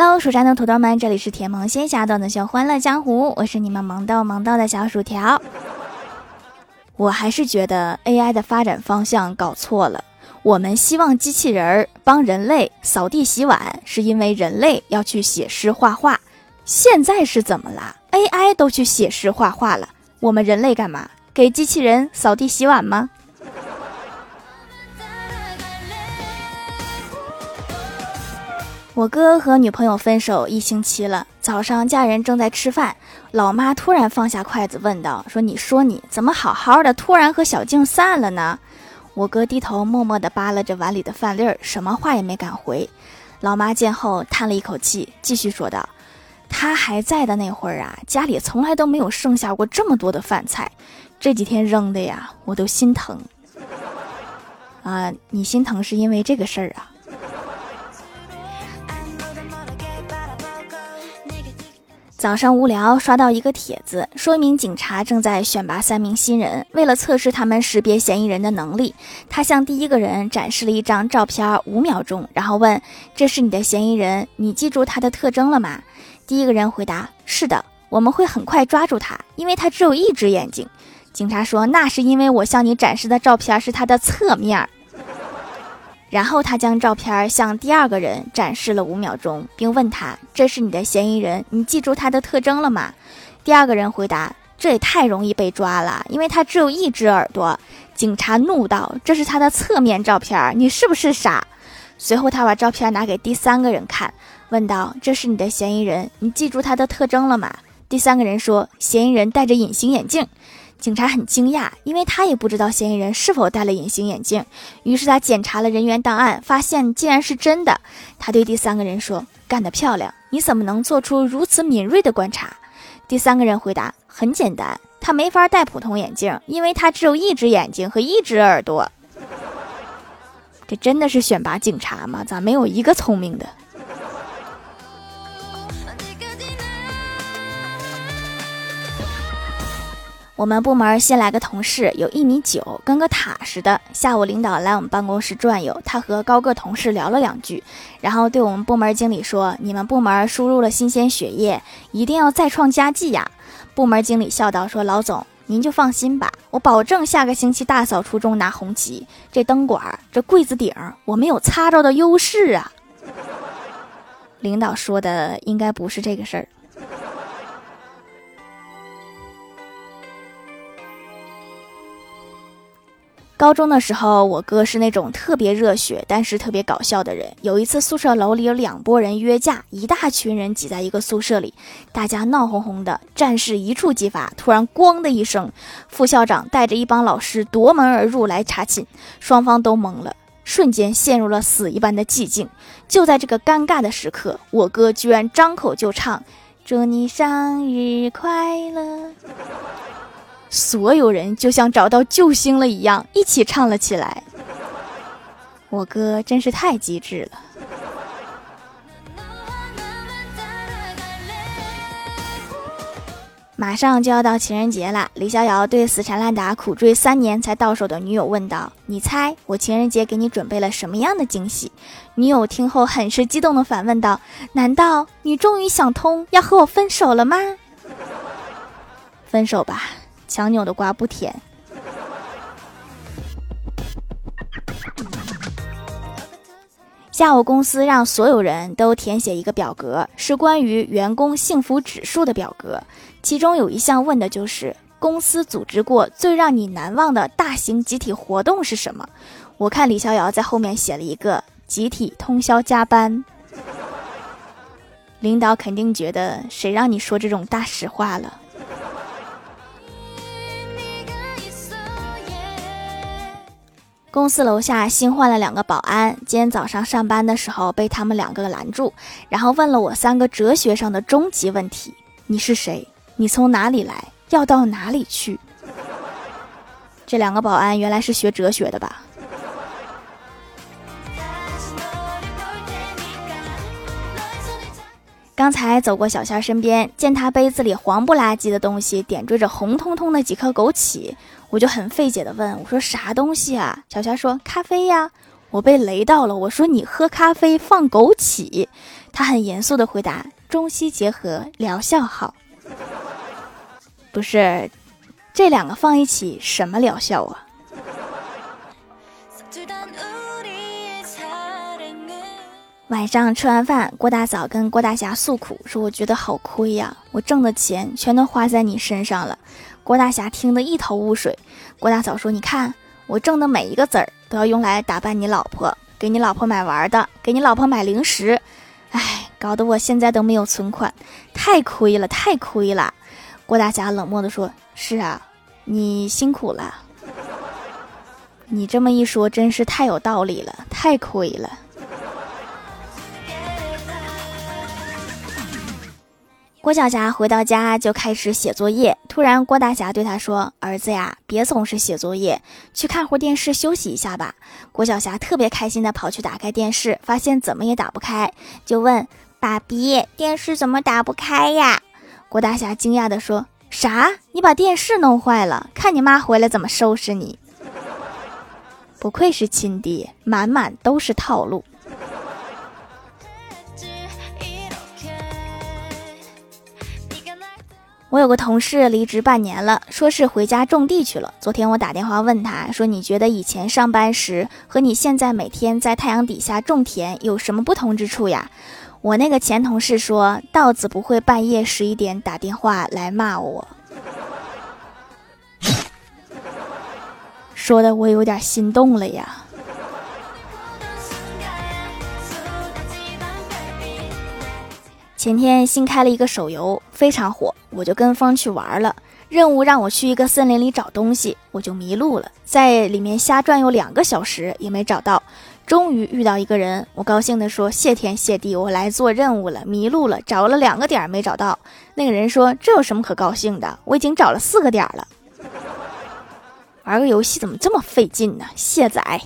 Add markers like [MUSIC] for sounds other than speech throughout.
Hello，蜀山的土豆们，这里是甜萌仙侠段子秀《欢乐江湖》，我是你们萌豆萌豆的小薯条。我还是觉得 AI 的发展方向搞错了。我们希望机器人儿帮人类扫地洗碗，是因为人类要去写诗画画。现在是怎么啦？AI 都去写诗画画了，我们人类干嘛？给机器人扫地洗碗吗？我哥和女朋友分手一星期了，早上家人正在吃饭，老妈突然放下筷子问道：“说你说你怎么好好的，突然和小静散了呢？”我哥低头默默地扒拉着碗里的饭粒儿，什么话也没敢回。老妈见后叹了一口气，继续说道：“他还在的那会儿啊，家里从来都没有剩下过这么多的饭菜，这几天扔的呀，我都心疼。[LAUGHS] ”啊，你心疼是因为这个事儿啊？早上无聊，刷到一个帖子，说一名警察正在选拔三名新人。为了测试他们识别嫌疑人的能力，他向第一个人展示了一张照片，五秒钟，然后问：“这是你的嫌疑人，你记住他的特征了吗？”第一个人回答：“是的，我们会很快抓住他，因为他只有一只眼睛。”警察说：“那是因为我向你展示的照片是他的侧面。”然后他将照片向第二个人展示了五秒钟，并问他：“这是你的嫌疑人，你记住他的特征了吗？”第二个人回答：“这也太容易被抓了，因为他只有一只耳朵。”警察怒道：“这是他的侧面照片，你是不是傻？”随后他把照片拿给第三个人看，问道：“这是你的嫌疑人，你记住他的特征了吗？”第三个人说：“嫌疑人戴着隐形眼镜。”警察很惊讶，因为他也不知道嫌疑人是否戴了隐形眼镜。于是他检查了人员档案，发现竟然是真的。他对第三个人说：“干得漂亮！你怎么能做出如此敏锐的观察？”第三个人回答：“很简单，他没法戴普通眼镜，因为他只有一只眼睛和一只耳朵。”这真的是选拔警察吗？咋没有一个聪明的？我们部门新来个同事，有一米九，跟个塔似的。下午领导来我们办公室转悠，他和高个同事聊了两句，然后对我们部门经理说：“你们部门输入了新鲜血液，一定要再创佳绩呀！”部门经理笑道：“说老总，您就放心吧，我保证下个星期大扫除中拿红旗。这灯管，这柜子顶，我们有擦着的优势啊。” [LAUGHS] 领导说的应该不是这个事儿。高中的时候，我哥是那种特别热血，但是特别搞笑的人。有一次，宿舍楼里有两拨人约架，一大群人挤在一个宿舍里，大家闹哄哄的，战事一触即发。突然，咣的一声，副校长带着一帮老师夺门而入来查寝，双方都懵了，瞬间陷入了死一般的寂静。就在这个尴尬的时刻，我哥居然张口就唱：“祝你生日快乐。”所有人就像找到救星了一样，一起唱了起来。我哥真是太机智了。马上就要到情人节了，李逍遥对死缠烂打、苦追三年才到手的女友问道：“你猜我情人节给你准备了什么样的惊喜？”女友听后很是激动的反问道：“难道你终于想通，要和我分手了吗？”分手吧。强扭的瓜不甜。下午公司让所有人都填写一个表格，是关于员工幸福指数的表格。其中有一项问的就是公司组织过最让你难忘的大型集体活动是什么？我看李逍遥在后面写了一个集体通宵加班。领导肯定觉得谁让你说这种大实话了。公司楼下新换了两个保安，今天早上上班的时候被他们两个拦住，然后问了我三个哲学上的终极问题：你是谁？你从哪里来？要到哪里去？这两个保安原来是学哲学的吧？刚才走过小仙身边，见他杯子里黄不拉几的东西点缀着红彤彤的几颗枸杞，我就很费解的问我说：“啥东西啊？”小霞说：“咖啡呀。”我被雷到了，我说你喝咖啡放枸杞，他很严肃的回答：中西结合，疗效好。不是，这两个放一起什么疗效啊？晚上吃完饭，郭大嫂跟郭大侠诉苦说：“我觉得好亏呀，我挣的钱全都花在你身上了。”郭大侠听得一头雾水。郭大嫂说：“你看，我挣的每一个子儿都要用来打扮你老婆，给你老婆买玩的，给你老婆买零食。哎，搞得我现在都没有存款，太亏了，太亏了。”郭大侠冷漠地说：“是啊，你辛苦了。[LAUGHS] 你这么一说，真是太有道理了，太亏了。”郭晓霞回到家就开始写作业，突然郭大侠对他说：“儿子呀，别总是写作业，去看会儿电视休息一下吧。”郭晓霞特别开心的跑去打开电视，发现怎么也打不开，就问：“爸比，电视怎么打不开呀？”郭大侠惊讶的说：“啥？你把电视弄坏了？看你妈回来怎么收拾你！” [LAUGHS] 不愧是亲爹，满满都是套路。我有个同事离职半年了，说是回家种地去了。昨天我打电话问他，说你觉得以前上班时和你现在每天在太阳底下种田有什么不同之处呀？我那个前同事说，稻子不会半夜十一点打电话来骂我，说的我有点心动了呀。前天新开了一个手游，非常火，我就跟风去玩了。任务让我去一个森林里找东西，我就迷路了，在里面瞎转悠两个小时也没找到。终于遇到一个人，我高兴地说：“谢天谢地，我来做任务了，迷路了，找了两个点没找到。”那个人说：“这有什么可高兴的？我已经找了四个点了。玩个游戏怎么这么费劲呢？卸载。”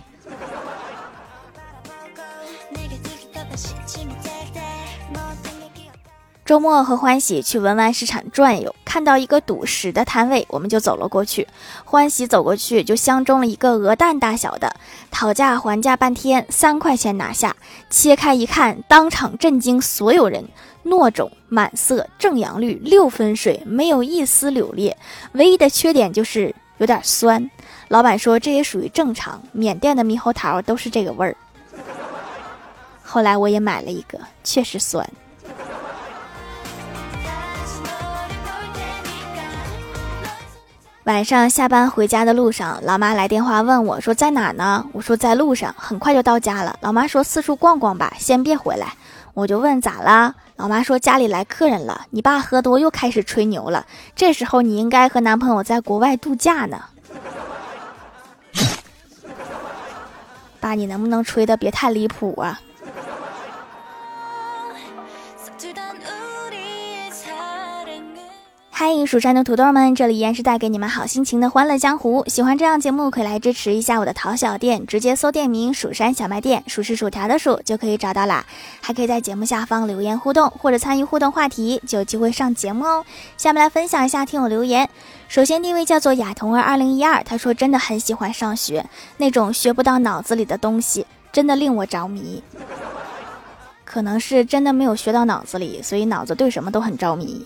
周末和欢喜去文玩市场转悠，看到一个赌石的摊位，我们就走了过去。欢喜走过去就相中了一个鹅蛋大小的，讨价还价半天，三块钱拿下。切开一看，当场震惊所有人：糯种、满色、正阳绿、六分水，没有一丝柳裂。唯一的缺点就是有点酸。老板说这也属于正常，缅甸的猕猴桃都是这个味儿。后来我也买了一个，确实酸。晚上下班回家的路上，老妈来电话问我说在哪呢？我说在路上，很快就到家了。老妈说四处逛逛吧，先别回来。我就问咋啦？老妈说家里来客人了，你爸喝多又开始吹牛了。这时候你应该和男朋友在国外度假呢。[LAUGHS] 爸，你能不能吹的别太离谱啊？嗨，蜀山的土豆们，这里依然是带给你们好心情的欢乐江湖。喜欢这样节目，可以来支持一下我的淘小店，直接搜店名“蜀山小卖店”，数是薯条的数就可以找到啦。还可以在节目下方留言互动，或者参与互动话题，就有机会上节目哦。下面来分享一下听友留言。首先第一位叫做雅童儿二零一二，他说真的很喜欢上学，那种学不到脑子里的东西，真的令我着迷。可能是真的没有学到脑子里，所以脑子对什么都很着迷。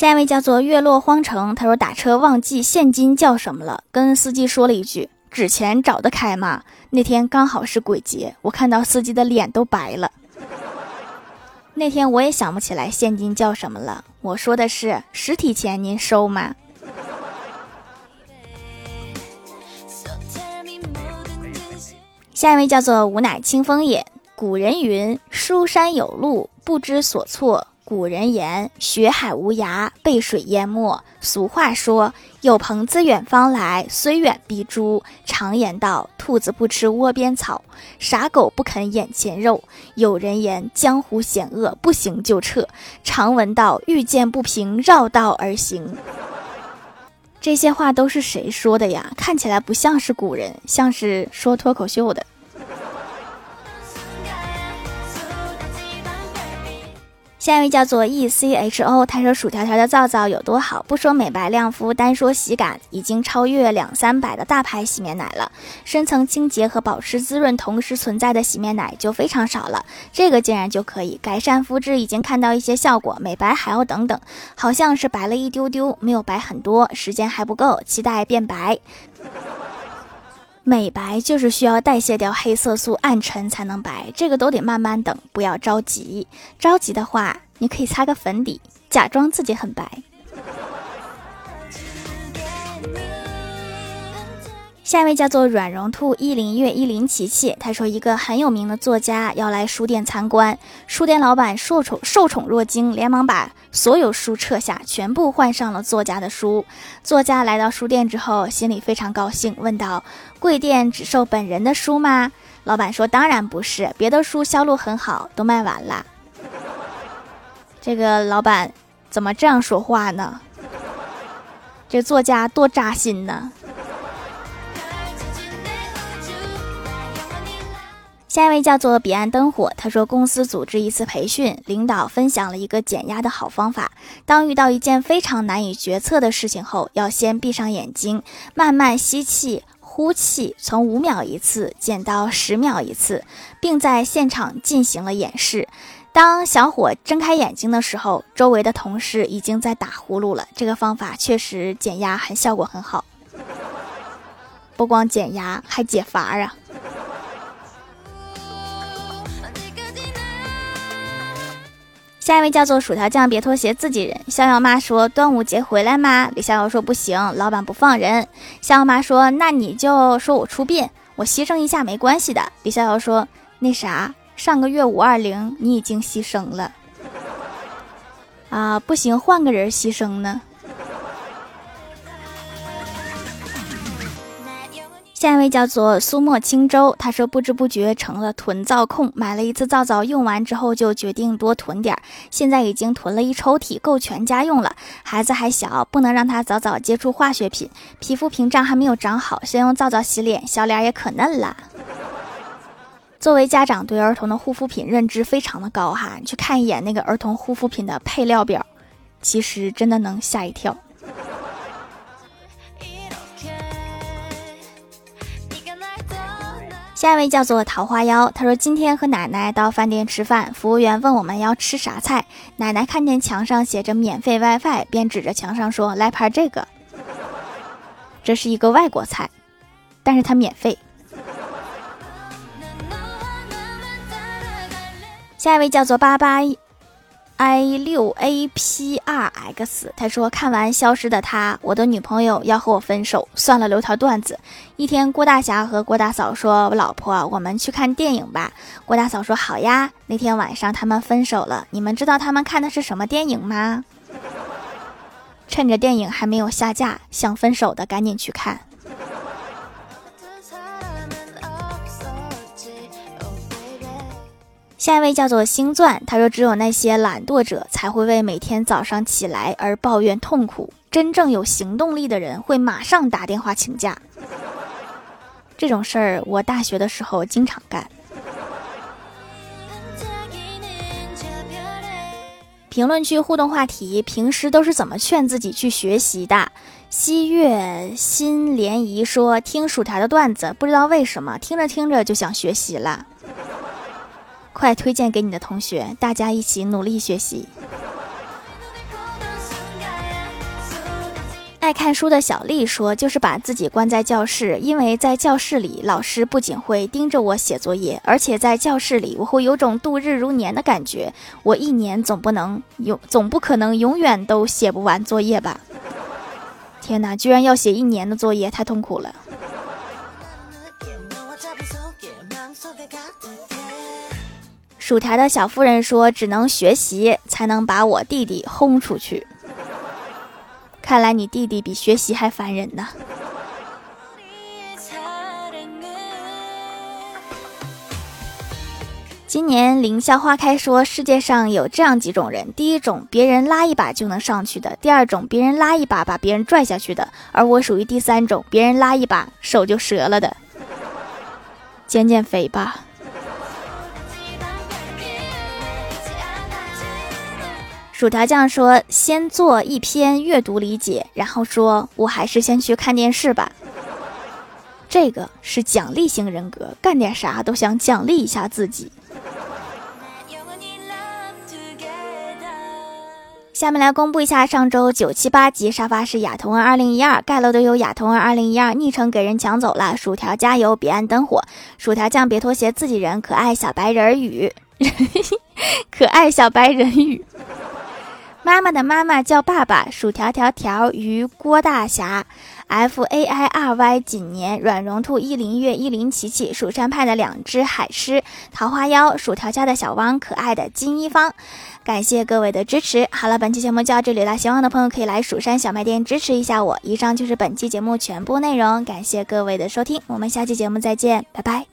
下一位叫做月落荒城，他说打车忘记现金叫什么了，跟司机说了一句“纸钱找得开吗？”那天刚好是鬼节，我看到司机的脸都白了。那天我也想不起来现金叫什么了，我说的是实体钱，您收吗？下一位叫做吾乃清风也，古人云：“书山有路，不知所措。”古人言：“学海无涯，被水淹没。”俗话说：“有朋自远方来，虽远必诛。”常言道：“兔子不吃窝边草，傻狗不啃眼前肉。”有人言：“江湖险恶，不行就撤。”常闻道：“遇见不平，绕道而行。”这些话都是谁说的呀？看起来不像是古人，像是说脱口秀的。下一位叫做 E C H O，他说薯条条的皂皂有多好？不说美白亮肤，单说洗感，已经超越两三百的大牌洗面奶了。深层清洁和保湿滋润同时存在的洗面奶就非常少了，这个竟然就可以改善肤质，已经看到一些效果。美白还要等等，好像是白了一丢丢，没有白很多，时间还不够，期待变白。美白就是需要代谢掉黑色素暗沉才能白，这个都得慢慢等，不要着急。着急的话，你可以擦个粉底，假装自己很白。下一位叫做软绒兔一零月一零琪琪，他说一个很有名的作家要来书店参观，书店老板受宠受宠若惊，连忙把所有书撤下，全部换上了作家的书。作家来到书店之后，心里非常高兴，问道：“贵店只售本人的书吗？”老板说：“当然不是，别的书销路很好，都卖完了。”这个老板怎么这样说话呢？这作家多扎心呢！下一位叫做彼岸灯火，他说公司组织一次培训，领导分享了一个减压的好方法。当遇到一件非常难以决策的事情后，要先闭上眼睛，慢慢吸气、呼气，从五秒一次减到十秒一次，并在现场进行了演示。当小伙睁开眼睛的时候，周围的同事已经在打呼噜了。这个方法确实减压，很效果很好，不光减压，还解乏啊。下一位叫做薯条酱，别拖鞋，自己人。逍遥妈说：“端午节回来吗？”李逍遥说：“不行，老板不放人。”逍遥妈说：“那你就说我出殡，我牺牲一下没关系的。”李逍遥说：“那啥，上个月五二零你已经牺牲了啊，不行，换个人牺牲呢。”下一位叫做苏沫轻舟，他说不知不觉成了囤皂控，买了一次皂皂，用完之后就决定多囤点儿，现在已经囤了一抽屉，够全家用了。孩子还小，不能让他早早接触化学品，皮肤屏障还没有长好，先用皂皂洗脸，小脸也可嫩了。作为家长，对儿童的护肤品认知非常的高哈，你去看一眼那个儿童护肤品的配料表，其实真的能吓一跳。下一位叫做桃花妖，他说今天和奶奶到饭店吃饭，服务员问我们要吃啥菜，奶奶看见墙上写着免费 WiFi，便指着墙上说：“来盘这个。”这是一个外国菜，但是它免费。下一位叫做八八。I 六 a p r x，他说看完《消失的她》，我的女朋友要和我分手，算了，留条段子。一天，郭大侠和郭大嫂说：“我老婆，我们去看电影吧。”郭大嫂说：“好呀。”那天晚上他们分手了。你们知道他们看的是什么电影吗？趁着电影还没有下架，想分手的赶紧去看。下一位叫做星钻，他说：“只有那些懒惰者才会为每天早上起来而抱怨痛苦，真正有行动力的人会马上打电话请假。这种事儿，我大学的时候经常干。”评论区互动话题：平时都是怎么劝自己去学习的？西月新涟漪说：“听薯条的段子，不知道为什么听着听着就想学习了。”快推荐给你的同学，大家一起努力学习。爱看书的小丽说：“就是把自己关在教室，因为在教室里，老师不仅会盯着我写作业，而且在教室里，我会有种度日如年的感觉。我一年总不能永，总不可能永远都写不完作业吧？天哪，居然要写一年的作业，太痛苦了。”薯条的小夫人说：“只能学习才能把我弟弟轰出去。”看来你弟弟比学习还烦人呢。今年凌霄花开说，世界上有这样几种人：第一种，别人拉一把就能上去的；第二种，别人拉一把把别人拽下去的；而我属于第三种，别人拉一把手就折了的。减减肥吧。薯条酱说：“先做一篇阅读理解，然后说我还是先去看电视吧。”这个是奖励型人格，干点啥都想奖励一下自己。下面来公布一下上周九七八级沙发是亚童二零一二盖楼的有亚童二零一二昵称给人抢走了，薯条加油，别按灯火，薯条酱别拖鞋，自己人，可爱小白人鱼，[LAUGHS] 可爱小白人语。妈妈的妈妈叫爸爸，薯条条条鱼郭大侠，F A I R Y 锦年软绒兔一零月一零琪琪蜀山派的两只海狮桃花妖薯条家的小汪可爱的金一方，感谢各位的支持。好了，本期节目就到这里了，喜欢的朋友可以来蜀山小卖店支持一下我。以上就是本期节目全部内容，感谢各位的收听，我们下期节目再见，拜拜。